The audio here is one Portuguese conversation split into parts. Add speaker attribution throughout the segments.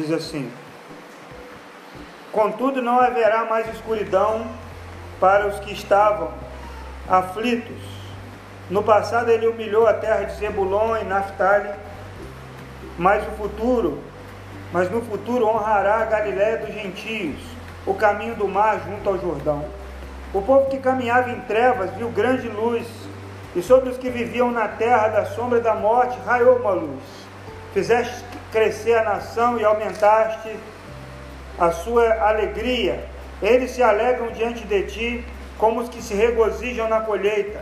Speaker 1: Diz assim: Contudo, não haverá mais escuridão para os que estavam aflitos. No passado, ele humilhou a terra de Zebulon e Naphtali, mas o futuro, mas no futuro honrará a Galiléia dos gentios, o caminho do mar junto ao Jordão. O povo que caminhava em trevas viu grande luz, e sobre os que viviam na terra da sombra da morte raiou uma luz. Fizeste crescer a nação e aumentaste a sua alegria. Eles se alegram diante de ti, como os que se regozijam na colheita,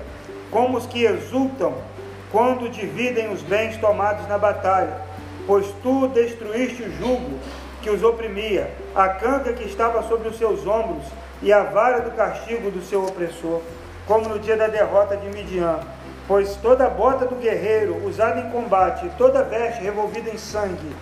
Speaker 1: como os que exultam quando dividem os bens tomados na batalha. Pois tu destruíste o jugo que os oprimia, a canca que estava sobre os seus ombros e a vara do castigo do seu opressor, como no dia da derrota de Midian. Pois toda bota do guerreiro usada em combate, e toda veste revolvida em sangue,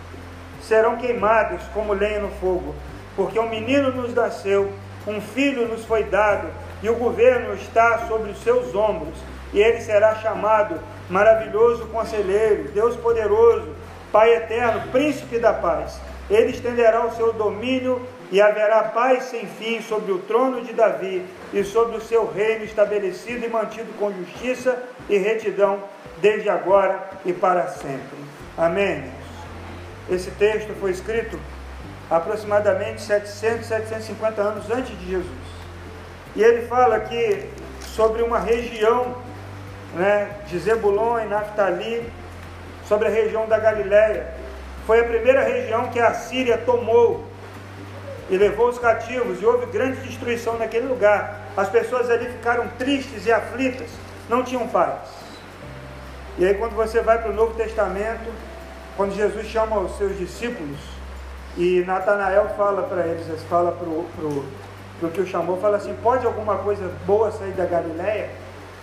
Speaker 1: serão queimados como lenha no fogo, porque um menino nos nasceu, um filho nos foi dado, e o governo está sobre os seus ombros, e ele será chamado Maravilhoso Conselheiro, Deus Poderoso, Pai Eterno, Príncipe da Paz. Ele estenderá o seu domínio e haverá paz sem fim sobre o trono de Davi e sobre o seu reino estabelecido e mantido com justiça e retidão desde agora e para sempre. Amém. Esse texto foi escrito aproximadamente 700, 750 anos antes de Jesus. E ele fala aqui sobre uma região né, de Zebulon e Naftali, sobre a região da Galiléia. Foi a primeira região que a Síria tomou e levou os cativos, e houve grande destruição naquele lugar. As pessoas ali ficaram tristes e aflitas, não tinham paz. E aí, quando você vai para o Novo Testamento, quando Jesus chama os seus discípulos, e Natanael fala para eles, fala para o que o chamou, fala assim: pode alguma coisa boa sair da Galileia?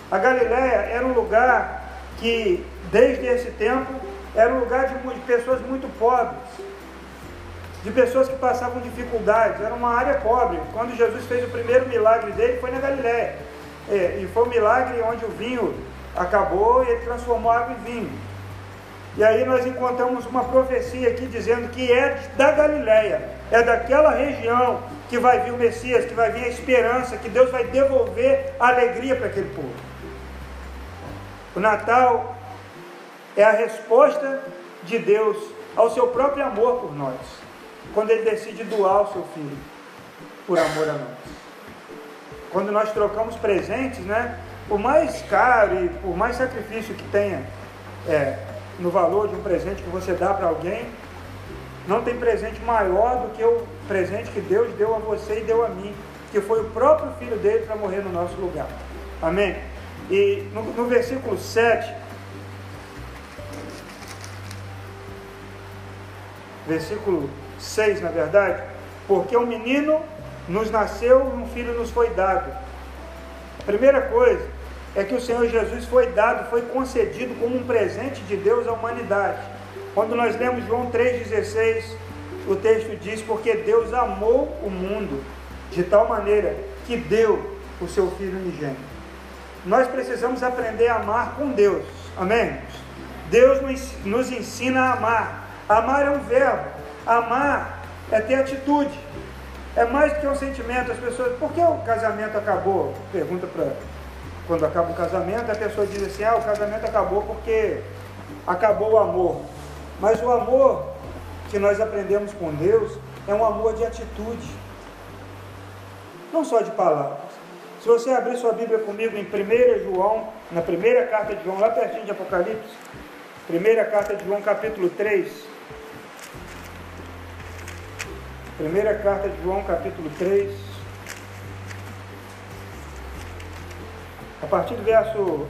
Speaker 1: A Galileia era um lugar que, desde esse tempo, era um lugar de pessoas muito pobres, de pessoas que passavam dificuldades, era uma área pobre. Quando Jesus fez o primeiro milagre dele, foi na Galileia. É, e foi um milagre onde o vinho acabou e ele transformou água em vinho. E aí nós encontramos uma profecia aqui dizendo que é da Galileia, é daquela região que vai vir o Messias, que vai vir a esperança, que Deus vai devolver a alegria para aquele povo. O Natal é a resposta de Deus ao seu próprio amor por nós, quando ele decide doar o seu filho por amor a nós. Quando nós trocamos presentes, né? Por mais caro e por mais sacrifício que tenha é, no valor de um presente que você dá para alguém, não tem presente maior do que o presente que Deus deu a você e deu a mim, que foi o próprio filho dele para morrer no nosso lugar. Amém? E no, no versículo 7, versículo 6, na verdade, porque um menino nos nasceu um filho nos foi dado. A primeira coisa é que o Senhor Jesus foi dado, foi concedido como um presente de Deus à humanidade. Quando nós lemos João 3,16, o texto diz: Porque Deus amou o mundo de tal maneira que deu o seu Filho unigênito. Nós precisamos aprender a amar com Deus, amém? Deus nos ensina a amar. Amar é um verbo, amar é ter atitude, é mais do que um sentimento. As pessoas, por que o casamento acabou? Pergunta para quando acaba o casamento, a pessoa diz assim: ah, o casamento acabou porque acabou o amor. Mas o amor que nós aprendemos com Deus é um amor de atitude, não só de palavras. Se você abrir sua Bíblia comigo em 1 João, na primeira carta de João, lá pertinho de Apocalipse, primeira carta de João, capítulo 3. Primeira carta de João, capítulo 3. A partir do verso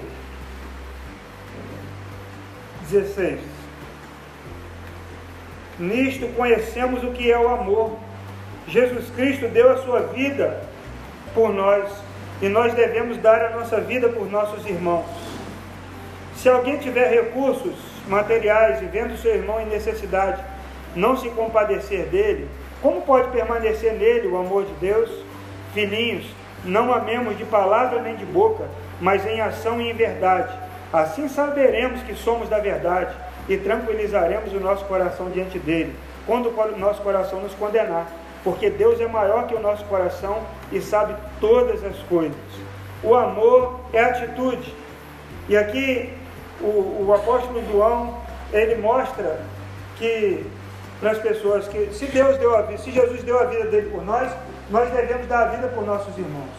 Speaker 1: 16. Nisto conhecemos o que é o amor. Jesus Cristo deu a sua vida por nós e nós devemos dar a nossa vida por nossos irmãos. Se alguém tiver recursos materiais e vendo seu irmão em necessidade, não se compadecer dele, como pode permanecer nele o amor de Deus? Filhinhos, não amemos de palavra nem de boca, mas em ação e em verdade. Assim saberemos que somos da verdade e tranquilizaremos o nosso coração diante dele. quando o nosso coração nos condenar, porque Deus é maior que o nosso coração e sabe todas as coisas. O amor é atitude. E aqui o, o apóstolo João, ele mostra que para as pessoas que se Deus deu a vida, se Jesus deu a vida dele por nós, nós devemos dar a vida por nossos irmãos.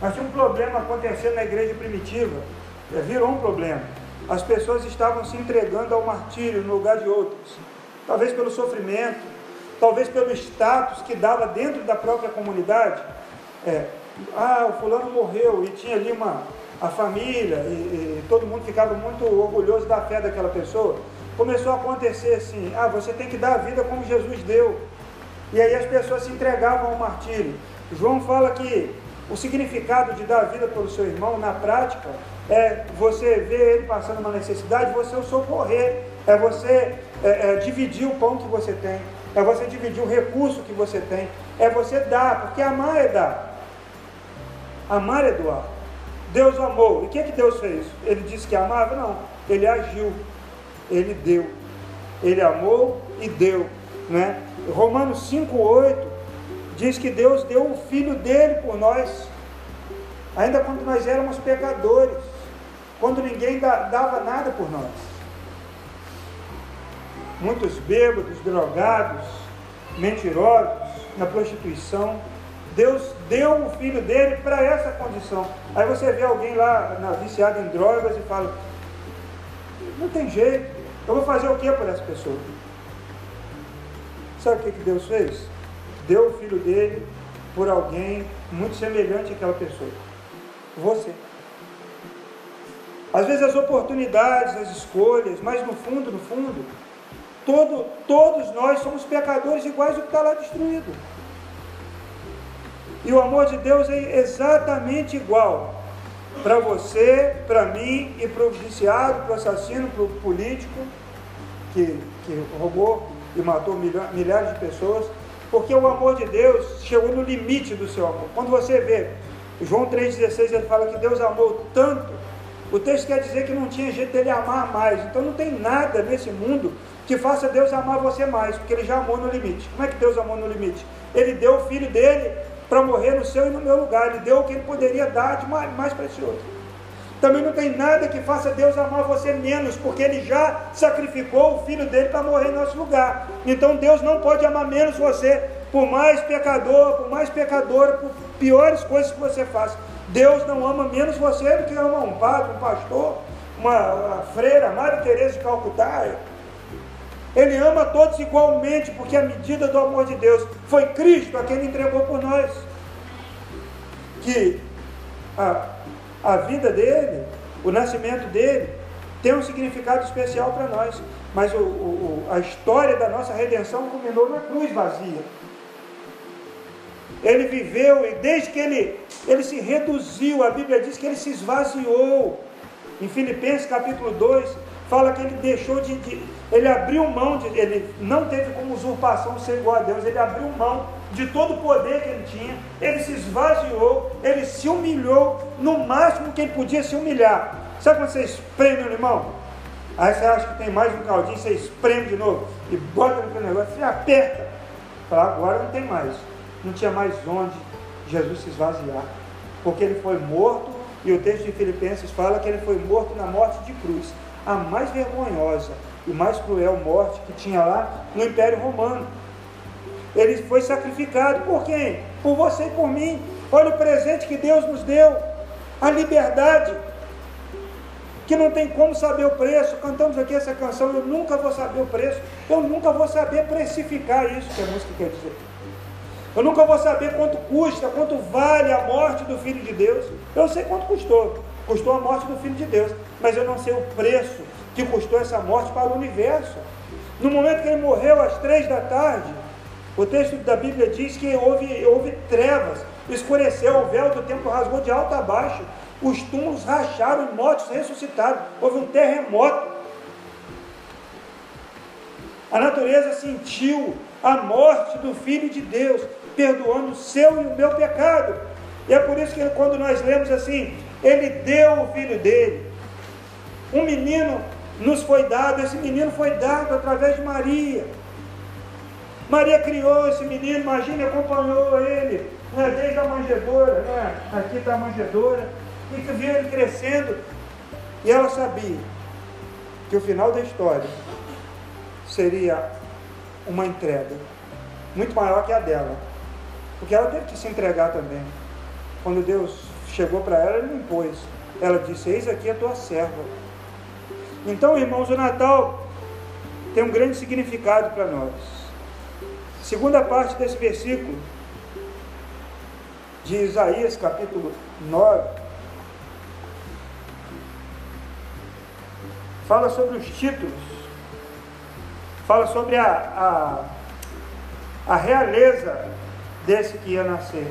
Speaker 1: Mas tinha um problema acontecendo na igreja primitiva, é, virou um problema. As pessoas estavam se entregando ao martírio no lugar de outros, talvez pelo sofrimento, talvez pelo status que dava dentro da própria comunidade. É, ah, o fulano morreu e tinha ali uma a família e, e todo mundo ficava muito orgulhoso da fé daquela pessoa. Começou a acontecer assim: ah, você tem que dar a vida como Jesus deu. E aí as pessoas se entregavam ao martírio. João fala que o significado de dar a vida pelo seu irmão, na prática, é você ver ele passando uma necessidade, você o socorrer, é você é, é, dividir o pão que você tem, é você dividir o recurso que você tem, é você dar, porque amar é dar, amar é doar. Deus amou, e o que, é que Deus fez? Ele disse que amava? Não, ele agiu, ele deu, ele amou e deu, né? Romanos 5,8 diz que Deus deu o Filho dele por nós, ainda quando nós éramos pecadores, quando ninguém dava nada por nós. Muitos bêbados, drogados, mentirosos, na prostituição. Deus deu o filho dele para essa condição. Aí você vê alguém lá na, viciado em drogas e fala: não tem jeito, eu vou fazer o que por essa pessoa? Sabe o que, que Deus fez? Deu o filho dele por alguém muito semelhante àquela pessoa. Você. Às vezes as oportunidades, as escolhas, mas no fundo, no fundo, todo, todos nós somos pecadores iguais ao que está lá destruído. E o amor de Deus é exatamente igual para você, para mim e para o viciado, para o assassino, para o político que, que roubou e matou milhares de pessoas, porque o amor de Deus chegou no limite do seu amor. Quando você vê, João 3,16 ele fala que Deus amou tanto, o texto quer dizer que não tinha jeito dele amar mais. Então não tem nada nesse mundo que faça Deus amar você mais, porque ele já amou no limite. Como é que Deus amou no limite? Ele deu o filho dele para morrer no seu e no meu lugar. Ele deu o que ele poderia dar de mais, mais precioso. Também não tem nada que faça Deus amar você menos, porque Ele já sacrificou o filho dele para morrer em nosso lugar. Então Deus não pode amar menos você, por mais pecador, por mais pecadora, por piores coisas que você faça. Deus não ama menos você do que ama um padre, um pastor, uma, uma freira, Maria Teresa de Calcutá. Ele ama todos igualmente, porque a medida do amor de Deus foi Cristo a quem ele entregou por nós. Que a, a vida dele, o nascimento dele, tem um significado especial para nós. Mas o, o, a história da nossa redenção culminou na cruz vazia. Ele viveu e desde que ele, ele se reduziu, a Bíblia diz que ele se esvaziou. Em Filipenses capítulo 2, fala que ele deixou de, de, Ele abriu mão, de, ele não teve como usurpação ser igual a Deus, ele abriu mão de todo o poder que ele tinha, ele se esvaziou, ele se humilhou no máximo que ele podia se humilhar. Sabe quando você espreme o limão? Aí você acha que tem mais um caldinho, você espreme de novo e bota naquele negócio, você aperta. Fala, agora não tem mais. Não tinha mais onde Jesus se esvaziar. Porque ele foi morto, e o texto de Filipenses fala que ele foi morto na morte de cruz a mais vergonhosa e mais cruel morte que tinha lá no Império Romano. Ele foi sacrificado por quem? Por você e por mim. Olha o presente que Deus nos deu, a liberdade, que não tem como saber o preço. Cantamos aqui essa canção, eu nunca vou saber o preço, eu nunca vou saber precificar isso que a música quer dizer. Eu nunca vou saber quanto custa, quanto vale a morte do Filho de Deus. Eu sei quanto custou. Custou a morte do Filho de Deus mas eu não sei o preço que custou essa morte para o universo. No momento que ele morreu às três da tarde, o texto da Bíblia diz que houve, houve trevas, escureceu, o véu do templo rasgou de alto a baixo, os túmulos racharam e mortos ressuscitaram, houve um terremoto. A natureza sentiu a morte do Filho de Deus, perdoando o seu e o meu pecado. E é por isso que quando nós lemos assim, ele deu o filho dele, um menino nos foi dado, esse menino foi dado através de Maria. Maria criou esse menino, imagine, acompanhou ele, né, desde a manjedoura, né, aqui está a manjedoura, e que viu ele crescendo. E ela sabia que o final da história seria uma entrega muito maior que a dela. Porque ela teve que se entregar também. Quando Deus chegou para ela, ele não impôs. Ela disse: Eis aqui a tua serva. Então, irmãos, o Natal tem um grande significado para nós. Segunda parte desse versículo, de Isaías, capítulo 9, fala sobre os títulos, fala sobre a, a, a realeza desse que ia nascer,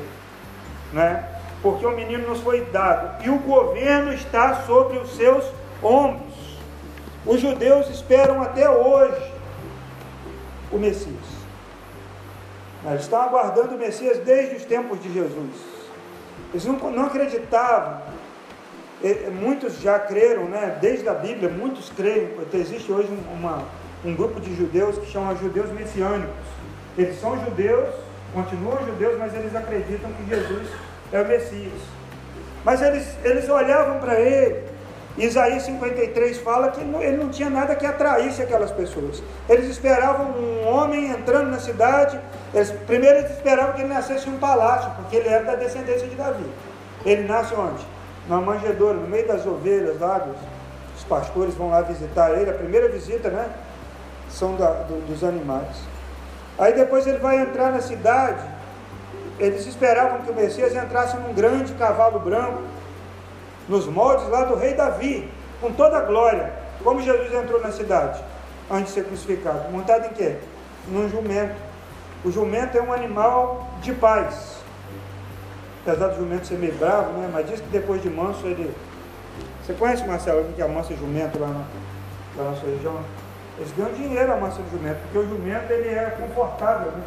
Speaker 1: né? porque o menino nos foi dado e o governo está sobre os seus ombros. Os judeus esperam até hoje o Messias. Eles estão aguardando o Messias desde os tempos de Jesus. Eles não, não acreditavam. Muitos já creram, né? desde a Bíblia, muitos creem. Existe hoje uma, um grupo de judeus que chama judeus messiânicos. Eles são judeus, continuam judeus, mas eles acreditam que Jesus é o Messias. Mas eles, eles olhavam para ele Isaías 53 fala que ele não tinha nada que atraísse aquelas pessoas. Eles esperavam um homem entrando na cidade. Eles, primeiro eles esperavam que ele nascesse em um palácio, porque ele era da descendência de Davi. Ele nasce onde? Na manjedoura, no meio das ovelhas lá, os pastores vão lá visitar ele. A primeira visita, né? São da, do, dos animais. Aí depois ele vai entrar na cidade. Eles esperavam que o Messias entrasse num grande cavalo branco nos moldes lá do rei Davi, com toda a glória. Como Jesus entrou na cidade antes de ser crucificado? Montado em quê? Num jumento. O jumento é um animal de paz. Apesar do jumento ser meio bravo, né? mas diz que depois de manso ele. Você conhece, Marcelo, o que é manso jumento lá na, na sua região? Eles ganham dinheiro a massa do jumento, porque o jumento ele é confortável. Né?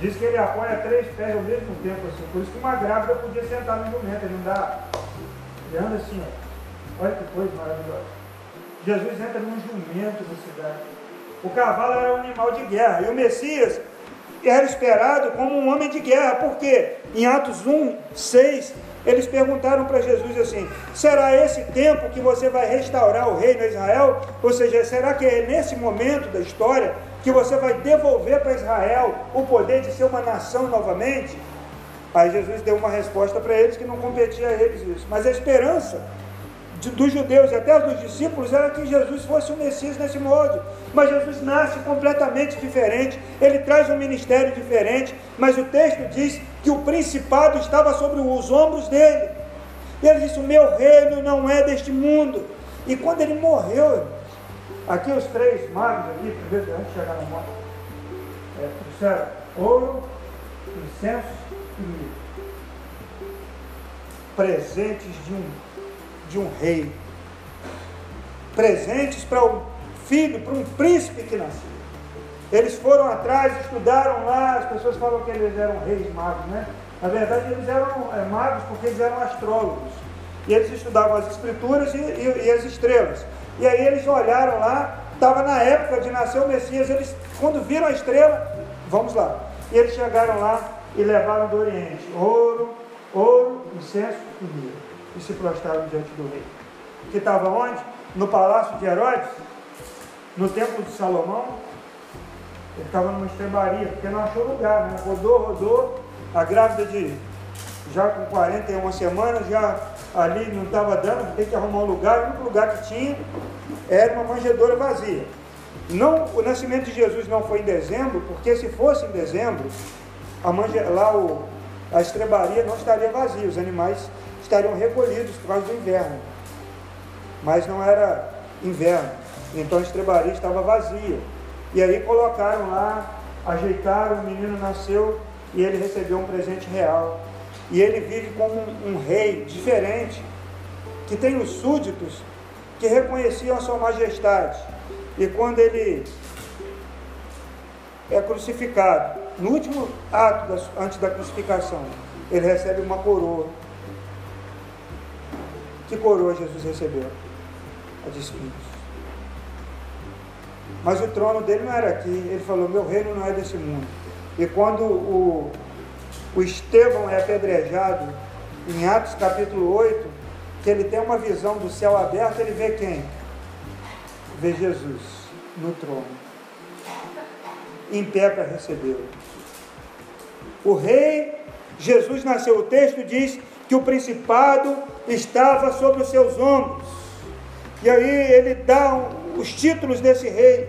Speaker 1: Diz que ele apoia três pés ao mesmo tempo, assim. Por isso que uma grávida podia sentar no jumento, ele não dá ele anda assim, ó. Olha que coisa maravilhosa. Jesus entra num jumento na cidade. O cavalo era um animal de guerra. E o Messias era esperado como um homem de guerra. Porque em Atos 1, 6, eles perguntaram para Jesus assim: será esse tempo que você vai restaurar o reino a Israel? Ou seja, será que é nesse momento da história que você vai devolver para Israel o poder de ser uma nação novamente? Aí Jesus deu uma resposta para eles que não competia a eles isso. Mas a esperança de, dos judeus e até dos discípulos era que Jesus fosse o Messias nesse modo. Mas Jesus nasce completamente diferente, ele traz um ministério diferente, mas o texto diz que o principado estava sobre os ombros dele. E ele disse: O meu reino não é deste mundo. E quando ele morreu, aqui os três magos, aqui, primeiro, antes de chegar na morte, é, trouxeram ouro, incenso presentes de um, de um rei, presentes para o filho, para um príncipe que nasceu. Eles foram atrás, estudaram lá, as pessoas falam que eles eram reis magos, né? Na verdade, eles eram é, magos porque eles eram astrólogos. E eles estudavam as escrituras e, e, e as estrelas. E aí eles olharam lá, estava na época de nascer o Messias, eles, quando viram a estrela, vamos lá. E eles chegaram lá e levaram do Oriente ouro, ouro, incenso e mirra, e se prostraram diante do rei. Que estava onde? No palácio de Herodes, no templo de Salomão. Ele estava numa estrebaria, porque não achou lugar, né? Rodou, rodou, a grávida de já com 41 semanas, já ali não estava dando, tem que arrumar um lugar, o único lugar que tinha era uma manjedoura vazia. Não, o nascimento de Jesus não foi em dezembro, porque se fosse em dezembro, a lá o, a estrebaria não estaria vazia, os animais estariam recolhidos por causa do inverno. Mas não era inverno, então a estrebaria estava vazia. E aí colocaram lá, ajeitaram, o menino nasceu e ele recebeu um presente real. E ele vive como um, um rei diferente, que tem os súditos que reconheciam a sua majestade. E quando ele é crucificado, no último ato antes da crucificação, ele recebe uma coroa. Que coroa Jesus recebeu? A de espinhos. Mas o trono dele não era aqui. Ele falou: Meu reino não é desse mundo. E quando o, o Estevão é apedrejado, em Atos capítulo 8, que ele tem uma visão do céu aberto, ele vê quem? Vê Jesus no trono, em pé para recebê-lo. O rei Jesus nasceu, o texto diz que o principado estava sobre os seus ombros. E aí ele dá os títulos desse rei.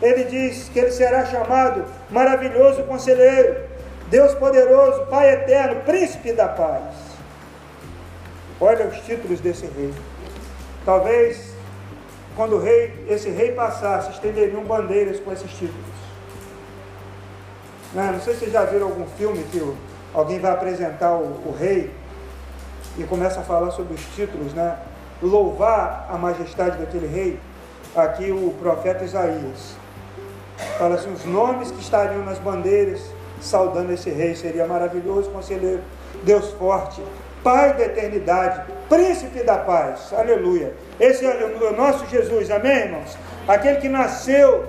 Speaker 1: Ele diz que ele será chamado maravilhoso conselheiro, Deus poderoso, Pai eterno, príncipe da paz. Olha os títulos desse rei. Talvez quando o rei, esse rei passasse, estenderiam bandeiras com esses títulos. Não, não sei se vocês já viram algum filme que alguém vai apresentar o, o rei e começa a falar sobre os títulos, né? louvar a majestade daquele rei. Aqui o profeta Isaías fala assim: os nomes que estariam nas bandeiras saudando esse rei seria maravilhoso, conselheiro, Deus forte, Pai da eternidade, príncipe da paz, aleluia. Esse é o nosso Jesus, amém, irmãos? Aquele que nasceu,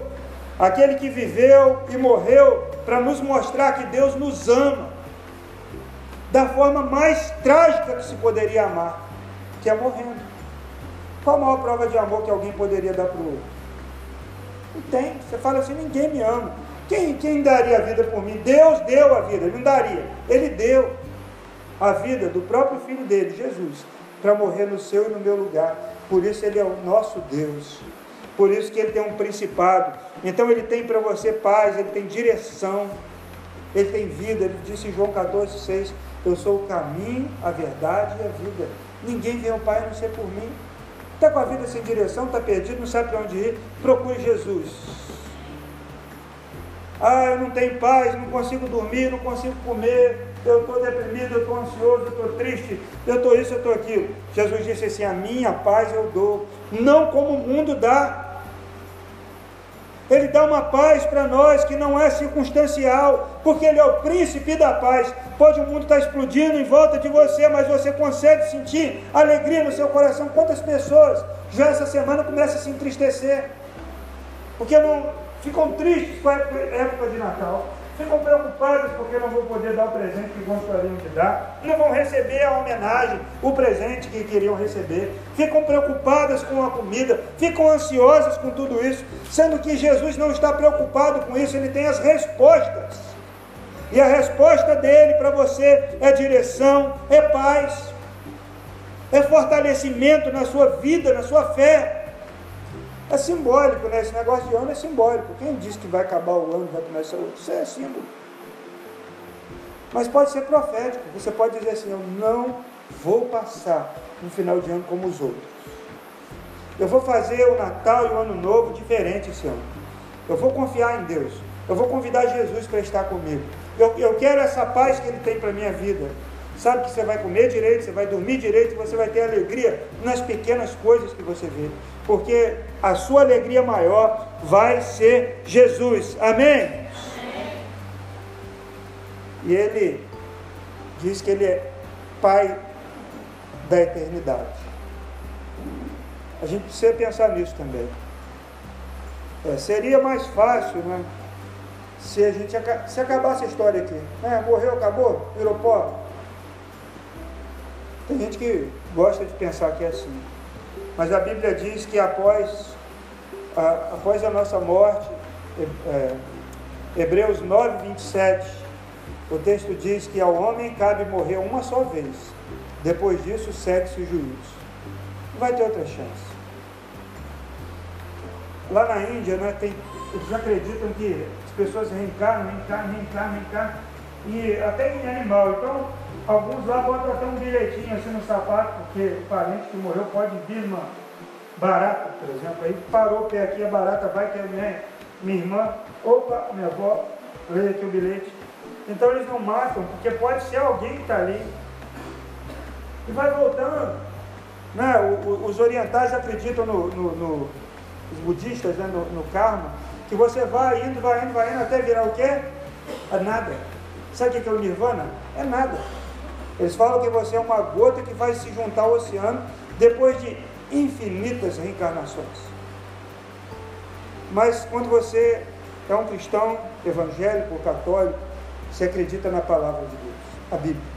Speaker 1: aquele que viveu e morreu para nos mostrar que Deus nos ama da forma mais trágica que se poderia amar, que é morrendo. Qual a maior prova de amor que alguém poderia dar para o outro? Não tem. Você fala assim, ninguém me ama. Quem, quem daria a vida por mim? Deus deu a vida, ele não daria. Ele deu a vida do próprio filho dele, Jesus, para morrer no seu e no meu lugar. Por isso ele é o nosso Deus. Por isso que ele tem um principado. Então ele tem para você paz, ele tem direção, ele tem vida. Ele disse em João 14, 6, eu sou o caminho, a verdade e a vida. Ninguém vem ao Pai a não ser por mim. Está com a vida sem direção, está perdido, não sabe para onde ir, procure Jesus. Ah, eu não tenho paz, não consigo dormir, não consigo comer, eu estou deprimido, eu estou ansioso, eu estou triste, eu estou isso, eu estou aquilo. Jesus disse assim: A minha paz eu dou, não como o mundo dá. Ele dá uma paz para nós que não é circunstancial, porque Ele é o príncipe da paz. Pode o mundo estar explodindo em volta de você, mas você consegue sentir alegria no seu coração. Quantas pessoas já essa semana começam a se entristecer? Porque não ficam tristes com a época de Natal ficam preocupadas porque não vão poder dar o presente que gostariam de dar, não vão receber a homenagem, o presente que queriam receber, ficam preocupadas com a comida, ficam ansiosas com tudo isso, sendo que Jesus não está preocupado com isso, ele tem as respostas. E a resposta dele para você é direção, é paz, é fortalecimento na sua vida, na sua fé. É simbólico, né? Esse negócio de ano é simbólico. Quem diz que vai acabar o ano, vai começar outro? Isso é símbolo. Mas pode ser profético. Você pode dizer assim: Eu não vou passar um final de ano como os outros. Eu vou fazer o Natal e o Ano Novo diferente esse ano. Eu vou confiar em Deus. Eu vou convidar Jesus para estar comigo. Eu, eu quero essa paz que Ele tem para a minha vida. Sabe que você vai comer direito, você vai dormir direito, você vai ter alegria nas pequenas coisas que você vê porque a sua alegria maior vai ser Jesus. Amém? E ele diz que ele é Pai da eternidade. A gente precisa pensar nisso também. É, seria mais fácil, né? Se a gente se acabasse a história aqui, né? morreu, acabou, virou pó. Tem gente que gosta de pensar que é assim. Mas a Bíblia diz que após a, após a nossa morte, é, Hebreus 9, 27, o texto diz que ao homem cabe morrer uma só vez. Depois disso, segue-se o juízo. Não vai ter outra chance. Lá na Índia, né, tem, eles acreditam que as pessoas reencarnam, reencarnam, reencarnam, reencarnam, e até em animal. Então, Alguns lá botam até um bilhetinho assim no sapato, porque o parente que morreu pode vir uma barata, por exemplo. Aí parou o pé aqui, a barata vai, que é minha, minha irmã, opa, minha avó, leia aqui o bilhete. Então eles não matam, porque pode ser alguém que está ali. E vai voltando. Né? O, o, os orientais acreditam no, no, no os budistas né? no, no karma, que você vai indo, vai indo, vai indo, até virar o quê? É nada. Sabe o que é o nirvana? É nada. Eles falam que você é uma gota que vai se juntar ao oceano depois de infinitas reencarnações. Mas quando você é um cristão evangélico católico, você acredita na palavra de Deus, a Bíblia.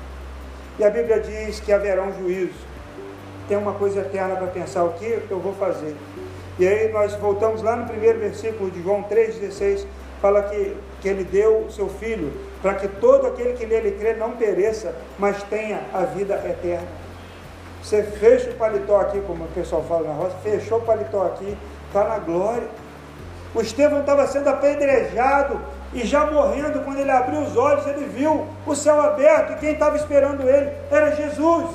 Speaker 1: E a Bíblia diz que haverá um juízo. Tem uma coisa eterna para pensar o que eu vou fazer. E aí nós voltamos lá no primeiro versículo de João 3,16, fala que, que ele deu o seu filho para que todo aquele que nele crê não pereça, mas tenha a vida eterna. Você fecha o paletó aqui, como o pessoal fala na roça, fechou o paletó aqui, está na glória. O Estevão estava sendo apedrejado e já morrendo, quando ele abriu os olhos, ele viu o céu aberto e quem estava esperando ele era Jesus.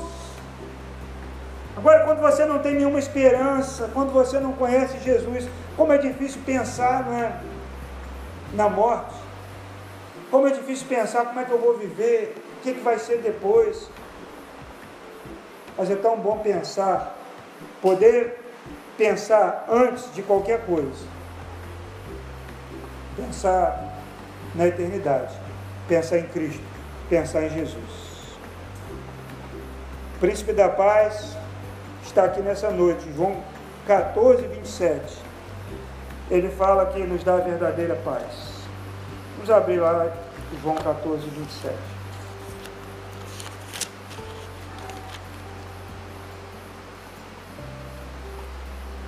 Speaker 1: Agora, quando você não tem nenhuma esperança, quando você não conhece Jesus, como é difícil pensar não é, na morte, como é difícil pensar como é que eu vou viver, o que, que vai ser depois. Mas é tão bom pensar, poder pensar antes de qualquer coisa. Pensar na eternidade, pensar em Cristo, pensar em Jesus. O príncipe da paz está aqui nessa noite, João 14, 27. Ele fala que nos dá a verdadeira paz. Vamos abrir lá João 14, 27.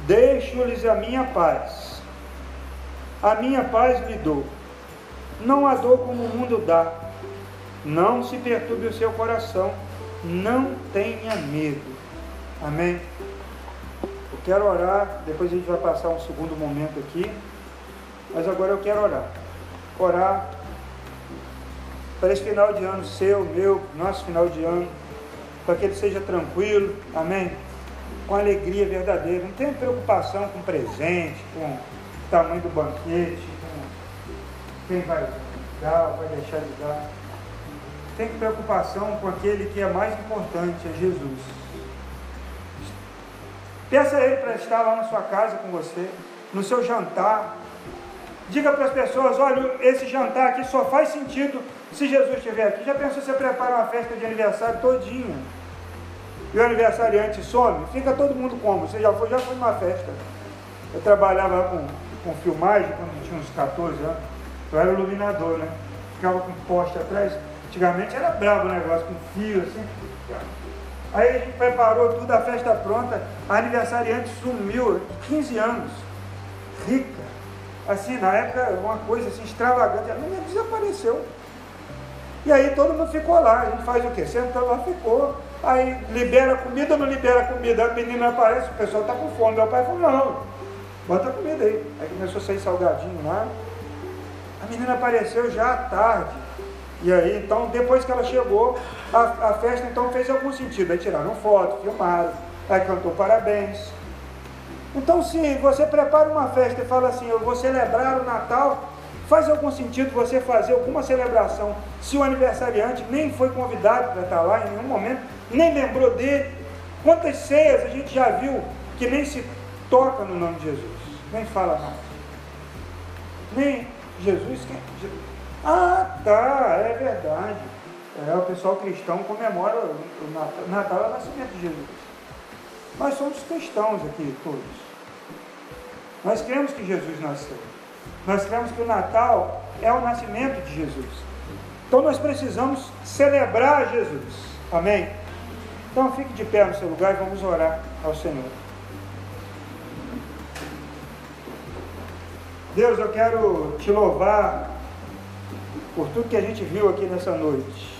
Speaker 1: Deixo-lhes a minha paz, a minha paz lhe dou não a dor como o mundo dá. Não se perturbe o seu coração. Não tenha medo. Amém? Quero orar. Depois a gente vai passar um segundo momento aqui. Mas agora eu quero orar. Orar para esse final de ano seu, meu, nosso final de ano. Para que ele seja tranquilo. Amém? Com alegria verdadeira. Não tenha preocupação com presente, com o tamanho do banquete quem vai dar vai deixar de dar. Tem preocupação com aquele que é mais importante, é Jesus. Peça a Ele para estar lá na sua casa com você, no seu jantar. Diga para as pessoas: olha, esse jantar aqui só faz sentido se Jesus estiver aqui. Já pensou você prepara uma festa de aniversário todinha? E o aniversariante some? Fica todo mundo como? Você já foi, já foi numa festa. Eu trabalhava com, com filmagem quando tinha uns 14 anos. Eu era iluminador, né? Ficava com poste atrás. Antigamente era brabo o negócio, com fio assim. Aí a gente preparou tudo, a festa pronta. A aniversariante sumiu, 15 anos. Rica. Assim, na época, uma coisa assim extravagante. A menina desapareceu. E aí todo mundo ficou lá. A gente faz o quê? Sentou lá, ficou. Aí libera comida ou não libera comida? A menina aparece, o pessoal está com fome. Meu pai falou, não, bota comida aí. Aí começou a sair salgadinho lá. A menina apareceu já à tarde. E aí, então, depois que ela chegou, a, a festa então fez algum sentido. Aí tiraram foto, filmaram, aí cantou parabéns. Então, se você prepara uma festa e fala assim, eu vou celebrar o Natal, faz algum sentido você fazer alguma celebração se o aniversariante nem foi convidado para estar lá em nenhum momento, nem lembrou dele. Quantas ceias a gente já viu que nem se toca no nome de Jesus, nem fala nada. Nem Jesus quer. Ah, tá, é verdade. É, o pessoal cristão comemora o Natal, Natal o nascimento de Jesus. Nós somos cristãos aqui todos. Nós cremos que Jesus nasceu. Nós cremos que o Natal é o nascimento de Jesus. Então nós precisamos celebrar Jesus. Amém? Então fique de pé no seu lugar e vamos orar ao Senhor. Deus, eu quero te louvar por tudo que a gente viu aqui nessa noite.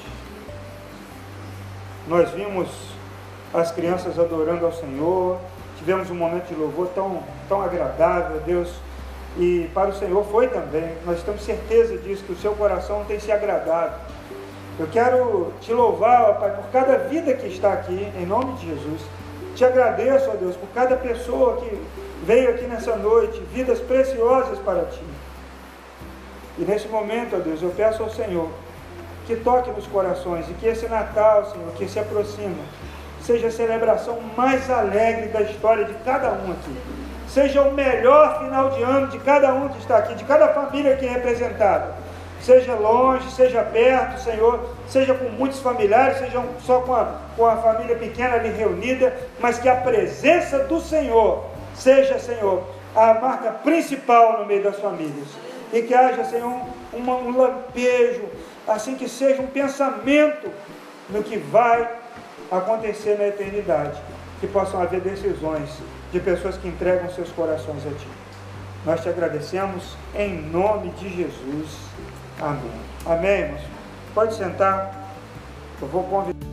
Speaker 1: Nós vimos as crianças adorando ao Senhor, tivemos um momento de louvor tão, tão agradável, Deus, e para o Senhor foi também. Nós temos certeza disso, que o seu coração tem se agradado. Eu quero te louvar, Pai, por cada vida que está aqui, em nome de Jesus. Te agradeço, ó Deus, por cada pessoa que veio aqui nessa noite, vidas preciosas para ti. E nesse momento, ó Deus, eu peço ao Senhor que toque nos corações e que esse Natal, Senhor, que se aproxima, seja a celebração mais alegre da história de cada um aqui. Seja o melhor final de ano de cada um que está aqui, de cada família aqui representada. Seja longe, seja perto, Senhor, seja com muitos familiares, seja só com a, com a família pequena ali reunida, mas que a presença do Senhor seja, Senhor, a marca principal no meio das famílias. E que haja, Senhor, um, um lampejo, assim que seja um pensamento no que vai acontecer na eternidade. Que possam haver decisões de pessoas que entregam seus corações a Ti. Nós te agradecemos em nome de Jesus. Amém. Amém, irmãos. Pode sentar. Eu vou convidar.